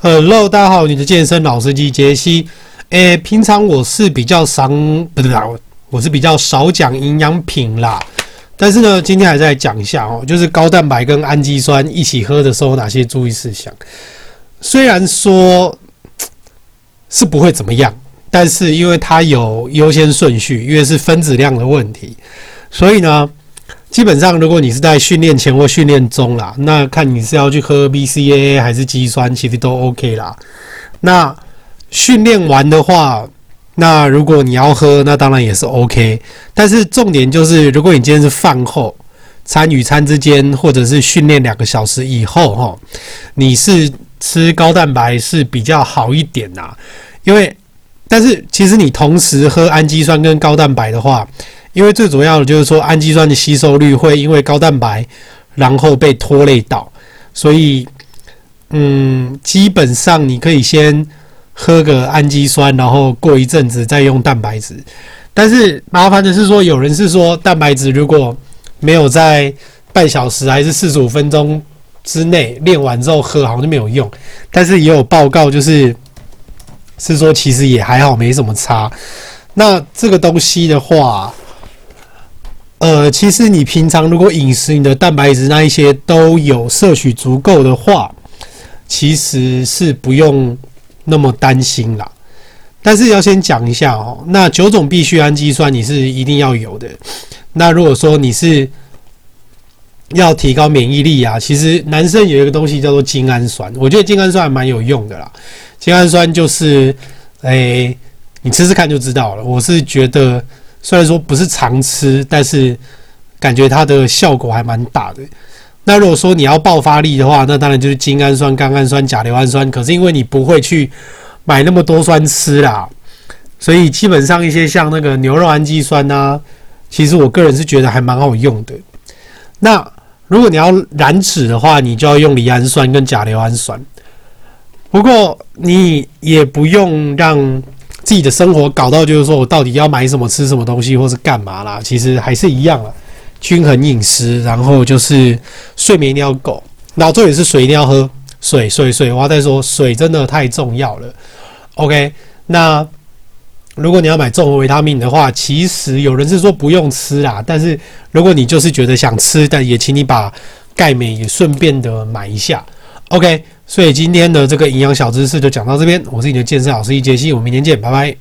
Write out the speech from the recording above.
Hello，大家好，你的健身老司机杰西。诶、平常我是比较少，不对，我是比较少讲营养品啦。但是呢，今天还是来讲一下哦，就是高蛋白跟氨基酸一起喝的时候，哪些注意事项。虽然说是不会怎么样，但是因为它有优先顺序，因为是分子量的问题，所以呢。基本上，如果你是在训练前或训练中啦，那看你是要去喝 BCAA 还是肌酸，其实都 OK 啦。那训练完的话，那如果你要喝，那当然也是 OK。但是重点就是，如果你今天是饭后、餐与餐之间，或者是训练两个小时以后，哈，你是吃高蛋白是比较好一点呐。因为，但是其实你同时喝氨基酸跟高蛋白的话，因为最主要的就是说，氨基酸的吸收率会因为高蛋白，然后被拖累到，所以，嗯，基本上你可以先喝个氨基酸，然后过一阵子再用蛋白质。但是麻烦的是说，有人是说蛋白质如果没有在半小时还是四十五分钟之内练完之后喝，好像就没有用。但是也有报告就是是说其实也还好，没什么差。那这个东西的话。呃，其实你平常如果饮食你的蛋白质那一些都有摄取足够的话，其实是不用那么担心啦。但是要先讲一下哦，那九种必需氨基酸你是一定要有的。那如果说你是要提高免疫力啊，其实男生有一个东西叫做精氨酸，我觉得精氨酸还蛮有用的啦。精氨酸就是，诶，你吃吃看就知道了。我是觉得。虽然说不是常吃，但是感觉它的效果还蛮大的。那如果说你要爆发力的话，那当然就是精氨酸、甘氨酸、甲硫氨酸。可是因为你不会去买那么多酸吃啦，所以基本上一些像那个牛肉氨基酸啊，其实我个人是觉得还蛮好用的。那如果你要燃脂的话，你就要用离氨酸跟甲硫氨酸。不过你也不用让。自己的生活搞到就是说我到底要买什么吃什么东西，或是干嘛啦？其实还是一样了，均衡饮食，然后就是睡眠一定要够，然后重点是水一定要喝，水水水，我要再说水真的太重要了。OK，那如果你要买综合维他命的话，其实有人是说不用吃啦，但是如果你就是觉得想吃，但也请你把钙镁也顺便的买一下。OK。所以今天的这个营养小知识就讲到这边，我是你的健身老师易杰希，我们明天见，拜拜。